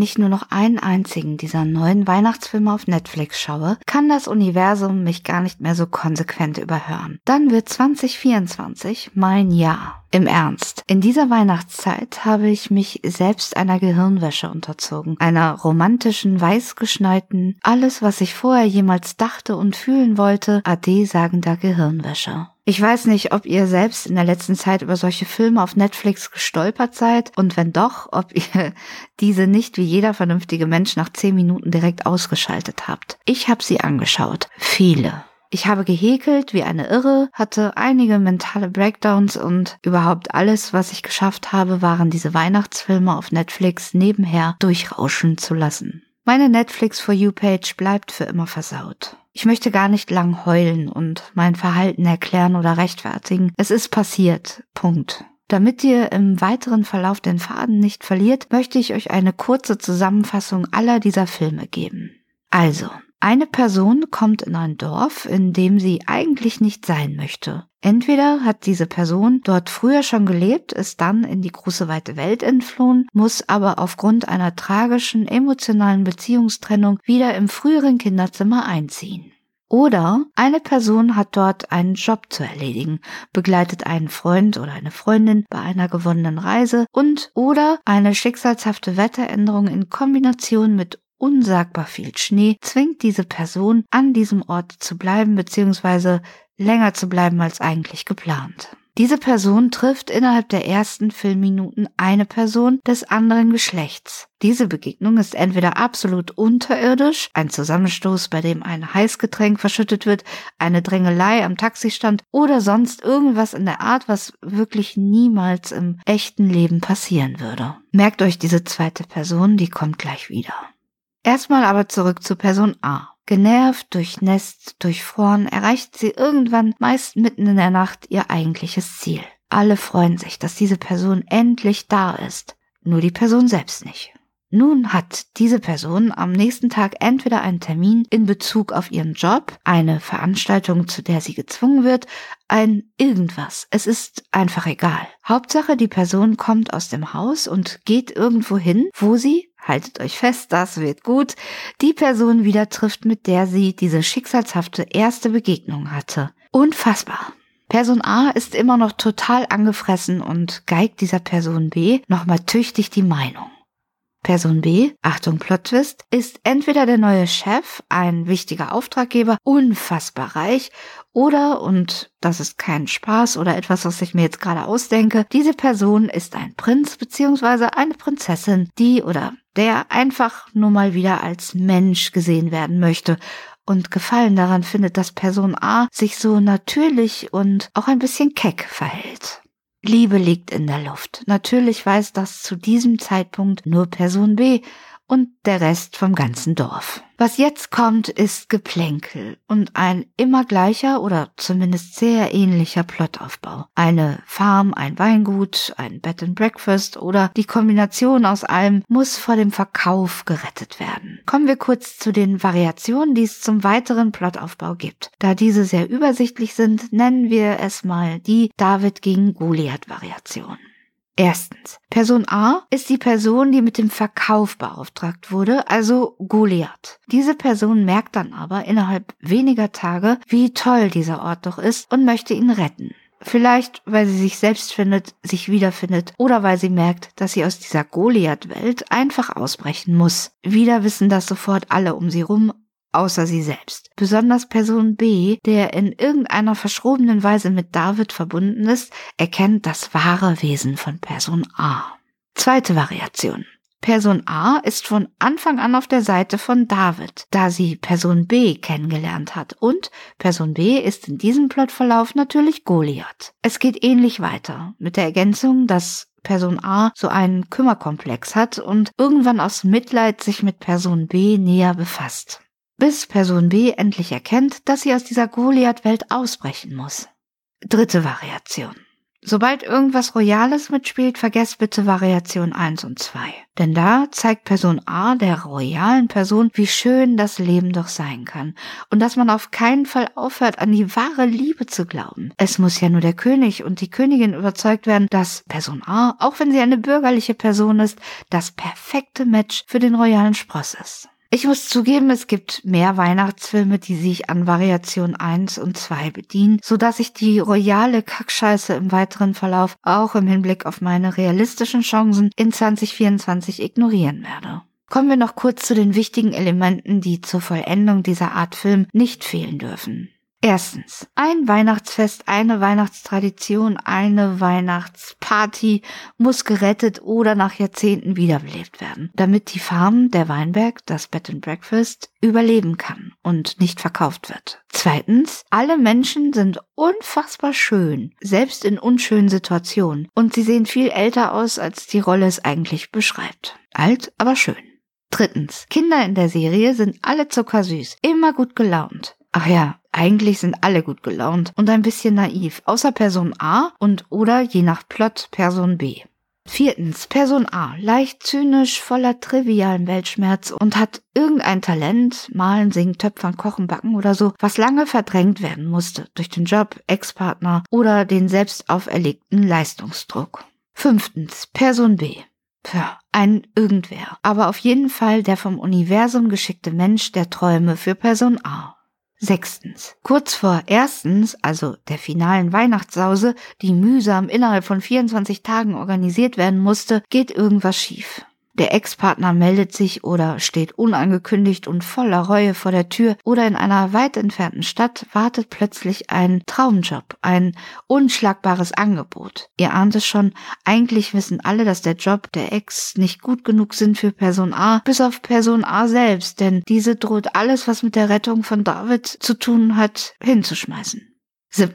Wenn ich nur noch einen einzigen dieser neuen Weihnachtsfilme auf Netflix schaue, kann das Universum mich gar nicht mehr so konsequent überhören. Dann wird 2024 mein Jahr. Im Ernst. In dieser Weihnachtszeit habe ich mich selbst einer Gehirnwäsche unterzogen. Einer romantischen, weißgeschneiten, alles, was ich vorher jemals dachte und fühlen wollte, ade sagender Gehirnwäsche. Ich weiß nicht, ob ihr selbst in der letzten Zeit über solche Filme auf Netflix gestolpert seid und wenn doch, ob ihr diese nicht wie jeder vernünftige Mensch nach zehn Minuten direkt ausgeschaltet habt. Ich habe sie angeschaut. Viele. Ich habe gehäkelt wie eine Irre, hatte einige mentale Breakdowns und überhaupt alles, was ich geschafft habe, waren diese Weihnachtsfilme auf Netflix nebenher durchrauschen zu lassen. Meine Netflix For You Page bleibt für immer versaut. Ich möchte gar nicht lang heulen und mein Verhalten erklären oder rechtfertigen. Es ist passiert. Punkt. Damit ihr im weiteren Verlauf den Faden nicht verliert, möchte ich euch eine kurze Zusammenfassung aller dieser Filme geben. Also, eine Person kommt in ein Dorf, in dem sie eigentlich nicht sein möchte. Entweder hat diese Person dort früher schon gelebt, ist dann in die große weite Welt entflohen, muss aber aufgrund einer tragischen emotionalen Beziehungstrennung wieder im früheren Kinderzimmer einziehen. Oder eine Person hat dort einen Job zu erledigen, begleitet einen Freund oder eine Freundin bei einer gewonnenen Reise und oder eine schicksalshafte Wetteränderung in Kombination mit unsagbar viel Schnee zwingt diese Person an diesem Ort zu bleiben bzw. länger zu bleiben als eigentlich geplant. Diese Person trifft innerhalb der ersten Filmminuten eine Person des anderen Geschlechts. Diese Begegnung ist entweder absolut unterirdisch, ein Zusammenstoß, bei dem ein Heißgetränk verschüttet wird, eine Drängelei am Taxistand oder sonst irgendwas in der Art, was wirklich niemals im echten Leben passieren würde. Merkt euch diese zweite Person, die kommt gleich wieder. Erstmal aber zurück zu Person A. Genervt, durchnässt, durchfroren, erreicht sie irgendwann meist mitten in der Nacht ihr eigentliches Ziel. Alle freuen sich, dass diese Person endlich da ist, nur die Person selbst nicht. Nun hat diese Person am nächsten Tag entweder einen Termin in Bezug auf ihren Job, eine Veranstaltung, zu der sie gezwungen wird, ein irgendwas. Es ist einfach egal. Hauptsache, die Person kommt aus dem Haus und geht irgendwo hin, wo sie haltet euch fest, das wird gut, die Person wieder trifft, mit der sie diese schicksalshafte erste Begegnung hatte. Unfassbar. Person A ist immer noch total angefressen und geigt dieser Person B nochmal tüchtig die Meinung. Person B, Achtung Plot-Twist, ist entweder der neue Chef, ein wichtiger Auftraggeber, unfassbar reich, oder, und das ist kein Spaß oder etwas, was ich mir jetzt gerade ausdenke, diese Person ist ein Prinz bzw. eine Prinzessin, die oder der einfach nur mal wieder als Mensch gesehen werden möchte und Gefallen daran findet, dass Person A sich so natürlich und auch ein bisschen keck verhält. Liebe liegt in der Luft. Natürlich weiß das zu diesem Zeitpunkt nur Person B und der Rest vom ganzen Dorf. Was jetzt kommt, ist Geplänkel und ein immer gleicher oder zumindest sehr ähnlicher Plotaufbau. Eine Farm, ein Weingut, ein Bed and Breakfast oder die Kombination aus allem muss vor dem Verkauf gerettet werden. Kommen wir kurz zu den Variationen, die es zum weiteren Plotaufbau gibt. Da diese sehr übersichtlich sind, nennen wir es mal die David gegen Goliath Variation. Erstens, Person A ist die Person, die mit dem Verkauf beauftragt wurde, also Goliath. Diese Person merkt dann aber innerhalb weniger Tage, wie toll dieser Ort doch ist und möchte ihn retten. Vielleicht, weil sie sich selbst findet, sich wiederfindet oder weil sie merkt, dass sie aus dieser Goliath-Welt einfach ausbrechen muss. Wieder wissen das sofort alle um sie rum, außer sie selbst. Besonders Person B, der in irgendeiner verschrobenen Weise mit David verbunden ist, erkennt das wahre Wesen von Person A. Zweite Variation. Person A ist von Anfang an auf der Seite von David, da sie Person B kennengelernt hat und Person B ist in diesem Plotverlauf natürlich Goliath. Es geht ähnlich weiter, mit der Ergänzung, dass Person A so einen Kümmerkomplex hat und irgendwann aus Mitleid sich mit Person B näher befasst bis Person B endlich erkennt, dass sie aus dieser Goliath-Welt ausbrechen muss. Dritte Variation. Sobald irgendwas Royales mitspielt, vergesst bitte Variation 1 und 2. Denn da zeigt Person A der royalen Person, wie schön das Leben doch sein kann. Und dass man auf keinen Fall aufhört, an die wahre Liebe zu glauben. Es muss ja nur der König und die Königin überzeugt werden, dass Person A, auch wenn sie eine bürgerliche Person ist, das perfekte Match für den royalen Spross ist. Ich muss zugeben, es gibt mehr Weihnachtsfilme, die sich an Variation 1 und 2 bedienen, so dass ich die royale Kackscheiße im weiteren Verlauf auch im Hinblick auf meine realistischen Chancen in 2024 ignorieren werde. Kommen wir noch kurz zu den wichtigen Elementen, die zur Vollendung dieser Art Film nicht fehlen dürfen. Erstens, ein Weihnachtsfest, eine Weihnachtstradition, eine Weihnachtsparty muss gerettet oder nach Jahrzehnten wiederbelebt werden, damit die Farm, der Weinberg, das Bed and Breakfast überleben kann und nicht verkauft wird. Zweitens, alle Menschen sind unfassbar schön, selbst in unschönen Situationen, und sie sehen viel älter aus, als die Rolle es eigentlich beschreibt. Alt, aber schön. Drittens, Kinder in der Serie sind alle zuckersüß, immer gut gelaunt. Ach ja, eigentlich sind alle gut gelaunt und ein bisschen naiv, außer Person A und oder je nach Plot Person B. Viertens, Person A, leicht zynisch, voller trivialen Weltschmerz und hat irgendein Talent, malen, singen, töpfern, kochen, backen oder so, was lange verdrängt werden musste durch den Job, Ex-Partner oder den selbst auferlegten Leistungsdruck. Fünftens, Person B. Tja, ein Irgendwer, aber auf jeden Fall der vom Universum geschickte Mensch der Träume für Person A. Sechstens. Kurz vor erstens, also der finalen Weihnachtssause, die mühsam innerhalb von 24 Tagen organisiert werden musste, geht irgendwas schief. Der Ex-Partner meldet sich oder steht unangekündigt und voller Reue vor der Tür oder in einer weit entfernten Stadt wartet plötzlich ein Traumjob, ein unschlagbares Angebot. Ihr ahnt es schon, eigentlich wissen alle, dass der Job der Ex nicht gut genug sind für Person A, bis auf Person A selbst, denn diese droht alles, was mit der Rettung von David zu tun hat, hinzuschmeißen.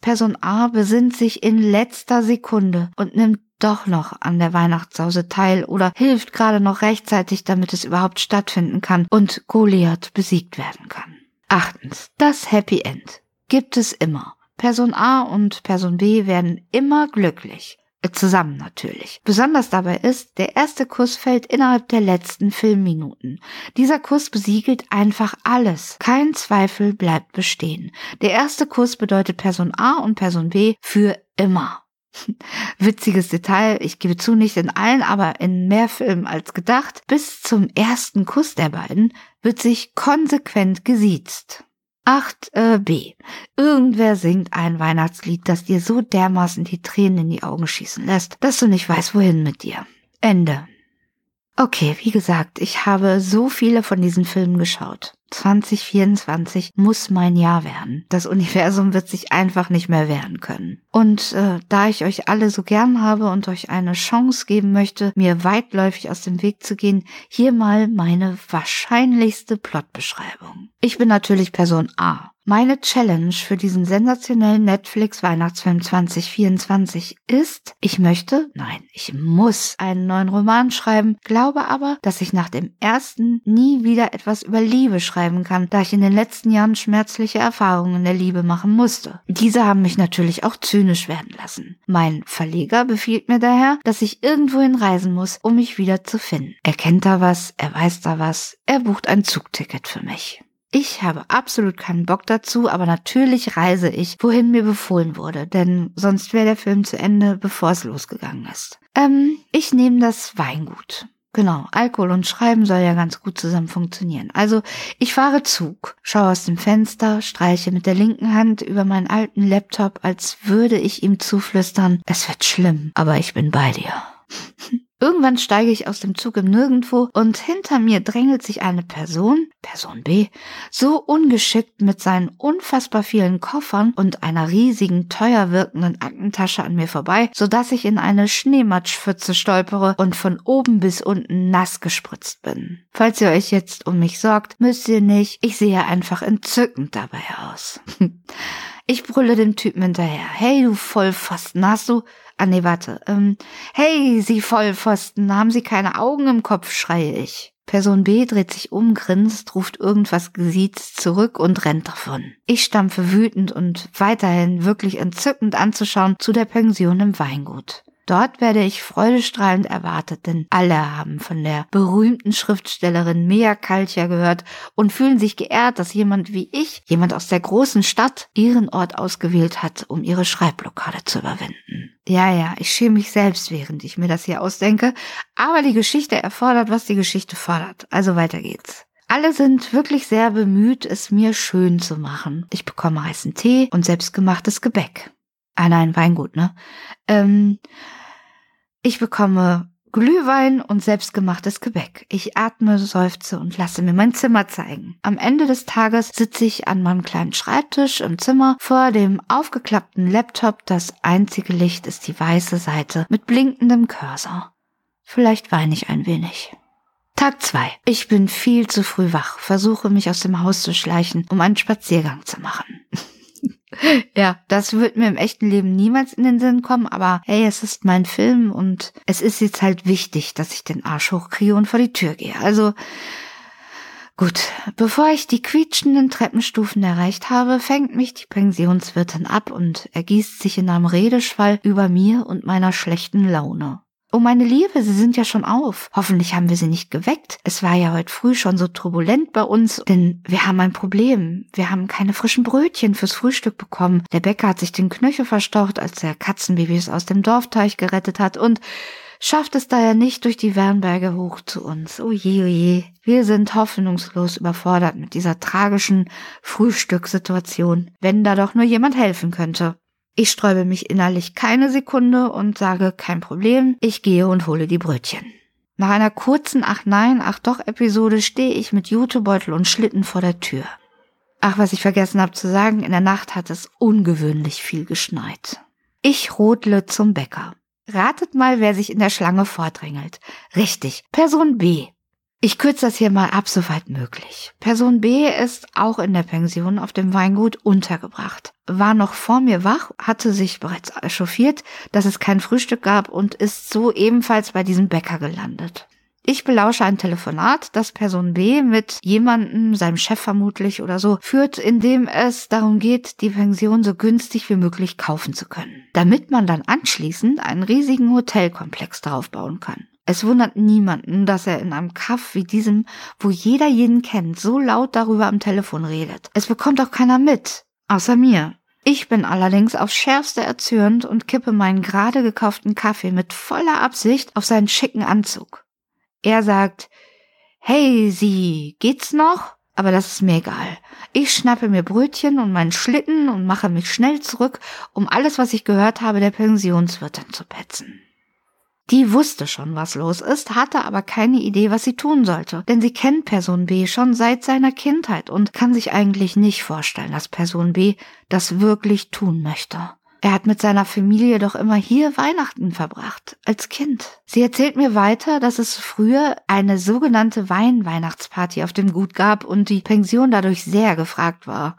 Person A besinnt sich in letzter Sekunde und nimmt doch noch an der Weihnachtssause teil oder hilft gerade noch rechtzeitig, damit es überhaupt stattfinden kann und Goliath besiegt werden kann. Achtens. Das Happy End gibt es immer. Person A und Person B werden immer glücklich. Zusammen natürlich. Besonders dabei ist, der erste Kuss fällt innerhalb der letzten Filmminuten. Dieser Kuss besiegelt einfach alles. Kein Zweifel bleibt bestehen. Der erste Kuss bedeutet Person A und Person B für immer. Witziges Detail, ich gebe zu, nicht in allen, aber in mehr Filmen als gedacht. Bis zum ersten Kuss der beiden wird sich konsequent gesiezt. 8b. Äh, Irgendwer singt ein Weihnachtslied, das dir so dermaßen die Tränen in die Augen schießen lässt, dass du nicht weißt, wohin mit dir. Ende. Okay, wie gesagt, ich habe so viele von diesen Filmen geschaut. 2024 muss mein Jahr werden. Das Universum wird sich einfach nicht mehr wehren können. Und äh, da ich euch alle so gern habe und euch eine Chance geben möchte, mir weitläufig aus dem Weg zu gehen, hier mal meine wahrscheinlichste Plotbeschreibung. Ich bin natürlich Person A. Meine Challenge für diesen sensationellen Netflix Weihnachtsfilm 2024 ist, ich möchte, nein, ich muss einen neuen Roman schreiben, glaube aber, dass ich nach dem ersten nie wieder etwas über Liebe schreiben kann, da ich in den letzten Jahren schmerzliche Erfahrungen der Liebe machen musste. Diese haben mich natürlich auch zynisch werden lassen. Mein Verleger befiehlt mir daher, dass ich irgendwohin reisen muss, um mich wieder zu finden. Er kennt da was, er weiß da was, er bucht ein Zugticket für mich. Ich habe absolut keinen Bock dazu, aber natürlich reise ich, wohin mir befohlen wurde, denn sonst wäre der Film zu Ende, bevor es losgegangen ist. Ähm, ich nehme das Weingut. Genau, Alkohol und Schreiben soll ja ganz gut zusammen funktionieren. Also ich fahre Zug, schaue aus dem Fenster, streiche mit der linken Hand über meinen alten Laptop, als würde ich ihm zuflüstern, es wird schlimm, aber ich bin bei dir. Irgendwann steige ich aus dem Zug im Nirgendwo und hinter mir drängelt sich eine Person, Person B, so ungeschickt mit seinen unfassbar vielen Koffern und einer riesigen, teuer wirkenden Aktentasche an mir vorbei, so dass ich in eine Schneematschpfütze stolpere und von oben bis unten nass gespritzt bin. Falls ihr euch jetzt um mich sorgt, müsst ihr nicht, ich sehe einfach entzückend dabei aus. Ich brülle dem Typen hinterher. Hey, du Vollpfosten, hast du Ah nee, warte. Ähm, hey, Sie Vollpfosten, haben Sie keine Augen im Kopf, schreie ich. Person B dreht sich um, grinst, ruft irgendwas gesiezt zurück und rennt davon. Ich stampfe wütend und weiterhin wirklich entzückend anzuschauen zu der Pension im Weingut. Dort werde ich freudestrahlend erwartet, denn alle haben von der berühmten Schriftstellerin Mea Kalcher gehört und fühlen sich geehrt, dass jemand wie ich, jemand aus der großen Stadt, ihren Ort ausgewählt hat, um ihre Schreibblockade zu überwinden. Ja, ja, ich schäme mich selbst, während ich mir das hier ausdenke, aber die Geschichte erfordert, was die Geschichte fordert. Also weiter geht's. Alle sind wirklich sehr bemüht, es mir schön zu machen. Ich bekomme heißen Tee und selbstgemachtes Gebäck. Ah nein, Weingut, ne? Ähm, ich bekomme Glühwein und selbstgemachtes Gebäck. Ich atme, seufze und lasse mir mein Zimmer zeigen. Am Ende des Tages sitze ich an meinem kleinen Schreibtisch im Zimmer vor dem aufgeklappten Laptop. Das einzige Licht ist die weiße Seite mit blinkendem Cursor. Vielleicht weine ich ein wenig. Tag zwei. Ich bin viel zu früh wach, versuche mich aus dem Haus zu schleichen, um einen Spaziergang zu machen. Ja, das wird mir im echten Leben niemals in den Sinn kommen, aber hey, es ist mein Film und es ist jetzt halt wichtig, dass ich den Arsch hochkriege und vor die Tür gehe. Also gut, bevor ich die quietschenden Treppenstufen erreicht habe, fängt mich die Pensionswirtin ab und ergießt sich in einem Redeschwall über mir und meiner schlechten Laune. Oh meine Liebe, Sie sind ja schon auf. Hoffentlich haben wir Sie nicht geweckt. Es war ja heute früh schon so turbulent bei uns, denn wir haben ein Problem. Wir haben keine frischen Brötchen fürs Frühstück bekommen. Der Bäcker hat sich den Knöchel verstaucht, als er Katzenbabys aus dem Dorfteich gerettet hat und schafft es daher nicht durch die Wernberge hoch zu uns. Oh je, oh je. Wir sind hoffnungslos überfordert mit dieser tragischen Frühstückssituation. Wenn da doch nur jemand helfen könnte. Ich sträube mich innerlich keine Sekunde und sage, kein Problem, ich gehe und hole die Brötchen. Nach einer kurzen Ach nein, ach doch Episode stehe ich mit Jutebeutel und Schlitten vor der Tür. Ach, was ich vergessen habe zu sagen, in der Nacht hat es ungewöhnlich viel geschneit. Ich rodle zum Bäcker. Ratet mal, wer sich in der Schlange vordrängelt. Richtig, Person B. Ich kürze das hier mal ab, soweit möglich. Person B ist auch in der Pension auf dem Weingut untergebracht. War noch vor mir wach, hatte sich bereits echauffiert, dass es kein Frühstück gab und ist so ebenfalls bei diesem Bäcker gelandet. Ich belausche ein Telefonat, das Person B mit jemandem, seinem Chef vermutlich oder so, führt, in dem es darum geht, die Pension so günstig wie möglich kaufen zu können. Damit man dann anschließend einen riesigen Hotelkomplex darauf bauen kann. Es wundert niemanden, dass er in einem Kaff wie diesem, wo jeder jeden kennt, so laut darüber am Telefon redet. Es bekommt auch keiner mit, außer mir. Ich bin allerdings aufs Schärfste erzürnt und kippe meinen gerade gekauften Kaffee mit voller Absicht auf seinen schicken Anzug. Er sagt, Hey, Sie, geht's noch? Aber das ist mir egal. Ich schnappe mir Brötchen und meinen Schlitten und mache mich schnell zurück, um alles, was ich gehört habe, der Pensionswirtin zu petzen. Die wusste schon, was los ist, hatte aber keine Idee, was sie tun sollte, denn sie kennt Person B schon seit seiner Kindheit und kann sich eigentlich nicht vorstellen, dass Person B das wirklich tun möchte. Er hat mit seiner Familie doch immer hier Weihnachten verbracht, als Kind. Sie erzählt mir weiter, dass es früher eine sogenannte Wein-Weihnachtsparty auf dem Gut gab und die Pension dadurch sehr gefragt war.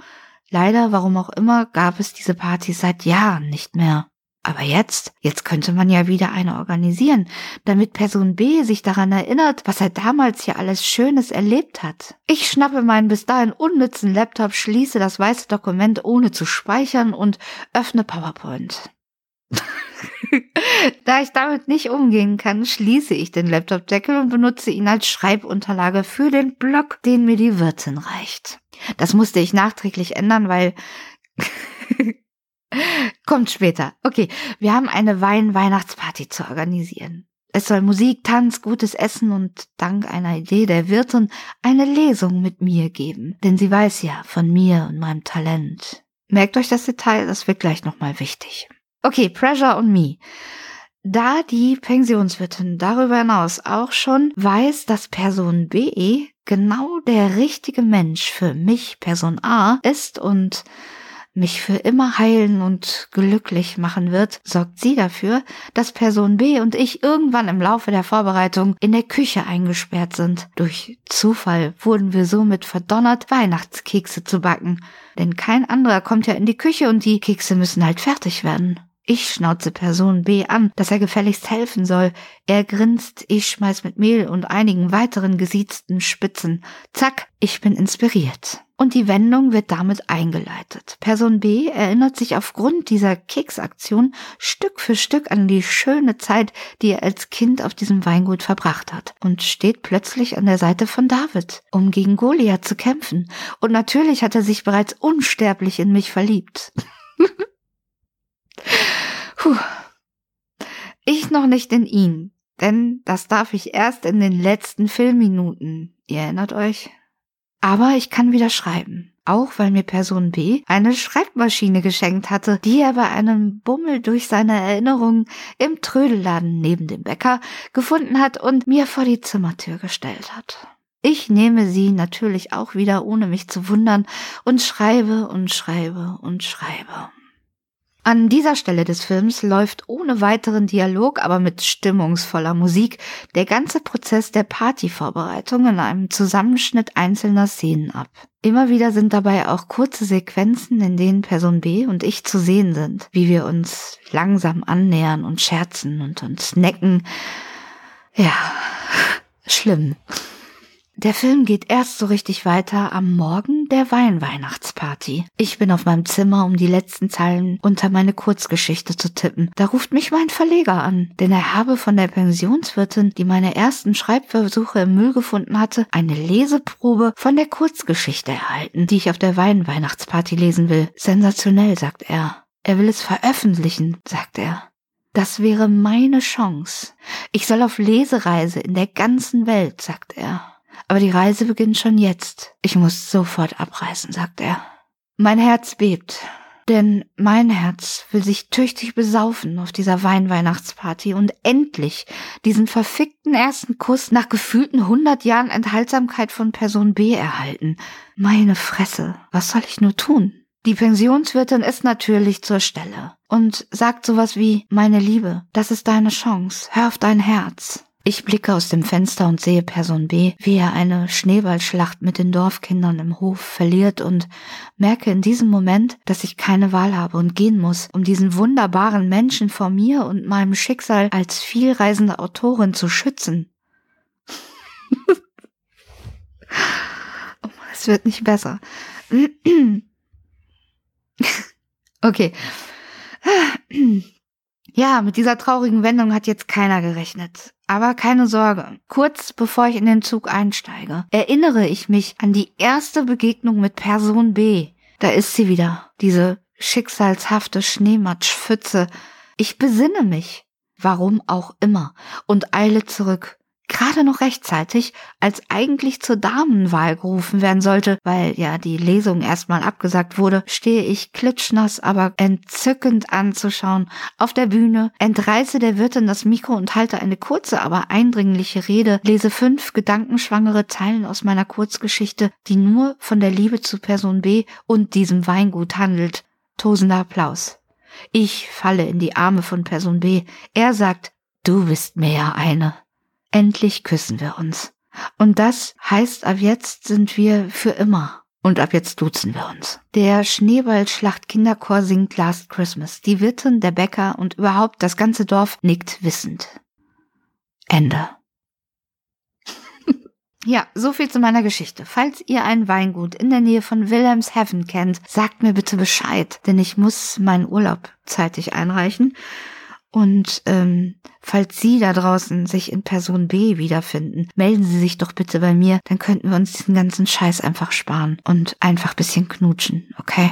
Leider, warum auch immer, gab es diese Partys seit Jahren nicht mehr. Aber jetzt, jetzt könnte man ja wieder eine organisieren, damit Person B sich daran erinnert, was er damals hier alles Schönes erlebt hat. Ich schnappe meinen bis dahin unnützen Laptop, schließe das weiße Dokument ohne zu speichern und öffne PowerPoint. da ich damit nicht umgehen kann, schließe ich den Laptopdeckel und benutze ihn als Schreibunterlage für den Blog, den mir die Wirtin reicht. Das musste ich nachträglich ändern, weil Kommt später. Okay, wir haben eine Wein-Weihnachtsparty zu organisieren. Es soll Musik, Tanz, gutes Essen und dank einer Idee der Wirtin eine Lesung mit mir geben. Denn sie weiß ja von mir und meinem Talent. Merkt euch das Detail, das wird gleich nochmal wichtig. Okay, Pressure on Me. Da die Pensionswirtin darüber hinaus auch schon weiß, dass Person B genau der richtige Mensch für mich, Person A, ist und mich für immer heilen und glücklich machen wird, sorgt sie dafür, dass Person B und ich irgendwann im Laufe der Vorbereitung in der Küche eingesperrt sind. Durch Zufall wurden wir somit verdonnert, Weihnachtskekse zu backen. Denn kein anderer kommt ja in die Küche und die Kekse müssen halt fertig werden. Ich schnauze Person B an, dass er gefälligst helfen soll. Er grinst, ich schmeiß mit Mehl und einigen weiteren gesiezten Spitzen. Zack, ich bin inspiriert. Und die Wendung wird damit eingeleitet. Person B erinnert sich aufgrund dieser Keksaktion Stück für Stück an die schöne Zeit, die er als Kind auf diesem Weingut verbracht hat und steht plötzlich an der Seite von David, um gegen Goliath zu kämpfen. Und natürlich hat er sich bereits unsterblich in mich verliebt. Puh. Ich noch nicht in ihn, denn das darf ich erst in den letzten Filmminuten. Ihr erinnert euch? Aber ich kann wieder schreiben. Auch weil mir Person B eine Schreibmaschine geschenkt hatte, die er bei einem Bummel durch seine Erinnerungen im Trödelladen neben dem Bäcker gefunden hat und mir vor die Zimmertür gestellt hat. Ich nehme sie natürlich auch wieder, ohne mich zu wundern, und schreibe und schreibe und schreibe. An dieser Stelle des Films läuft ohne weiteren Dialog, aber mit stimmungsvoller Musik der ganze Prozess der Partyvorbereitung in einem Zusammenschnitt einzelner Szenen ab. Immer wieder sind dabei auch kurze Sequenzen, in denen Person B und ich zu sehen sind, wie wir uns langsam annähern und scherzen und uns necken. Ja, schlimm. Der Film geht erst so richtig weiter am Morgen der Weinweihnachtsparty. Ich bin auf meinem Zimmer, um die letzten Zeilen unter meine Kurzgeschichte zu tippen. Da ruft mich mein Verleger an, denn er habe von der Pensionswirtin, die meine ersten Schreibversuche im Müll gefunden hatte, eine Leseprobe von der Kurzgeschichte erhalten, die ich auf der Weinweihnachtsparty lesen will. Sensationell, sagt er. Er will es veröffentlichen, sagt er. Das wäre meine Chance. Ich soll auf Lesereise in der ganzen Welt, sagt er. Aber die Reise beginnt schon jetzt. Ich muss sofort abreisen, sagt er. Mein Herz bebt, denn mein Herz will sich tüchtig besaufen auf dieser Weinweihnachtsparty und endlich diesen verfickten ersten Kuss nach gefühlten hundert Jahren Enthaltsamkeit von Person B erhalten. Meine Fresse, was soll ich nur tun? Die Pensionswirtin ist natürlich zur Stelle und sagt sowas wie, meine Liebe, das ist deine Chance, hör auf dein Herz. Ich blicke aus dem Fenster und sehe Person B, wie er eine Schneeballschlacht mit den Dorfkindern im Hof verliert und merke in diesem Moment, dass ich keine Wahl habe und gehen muss, um diesen wunderbaren Menschen vor mir und meinem Schicksal als vielreisende Autorin zu schützen. oh, es wird nicht besser. okay. Ja, mit dieser traurigen Wendung hat jetzt keiner gerechnet. Aber keine Sorge. Kurz bevor ich in den Zug einsteige, erinnere ich mich an die erste Begegnung mit Person B. Da ist sie wieder, diese schicksalshafte Schneematschpfütze. Ich besinne mich. Warum auch immer. Und eile zurück gerade noch rechtzeitig, als eigentlich zur Damenwahl gerufen werden sollte, weil ja die Lesung erstmal abgesagt wurde, stehe ich klitschnass, aber entzückend anzuschauen. Auf der Bühne entreiße der Wirtin das Mikro und halte eine kurze, aber eindringliche Rede, lese fünf gedankenschwangere Zeilen aus meiner Kurzgeschichte, die nur von der Liebe zu Person B und diesem Weingut handelt. Tosender Applaus. Ich falle in die Arme von Person B. Er sagt, du bist mir ja eine. Endlich küssen wir uns. Und das heißt, ab jetzt sind wir für immer. Und ab jetzt duzen wir uns. Der Schneeballschlacht Kinderchor singt Last Christmas. Die Wirtin, der Bäcker und überhaupt das ganze Dorf nickt wissend. Ende. ja, so viel zu meiner Geschichte. Falls ihr ein Weingut in der Nähe von Wilhelmshaven kennt, sagt mir bitte Bescheid, denn ich muss meinen Urlaub zeitig einreichen. Und ähm, falls Sie da draußen sich in Person B wiederfinden, melden Sie sich doch bitte bei mir, dann könnten wir uns diesen ganzen Scheiß einfach sparen und einfach bisschen knutschen, okay?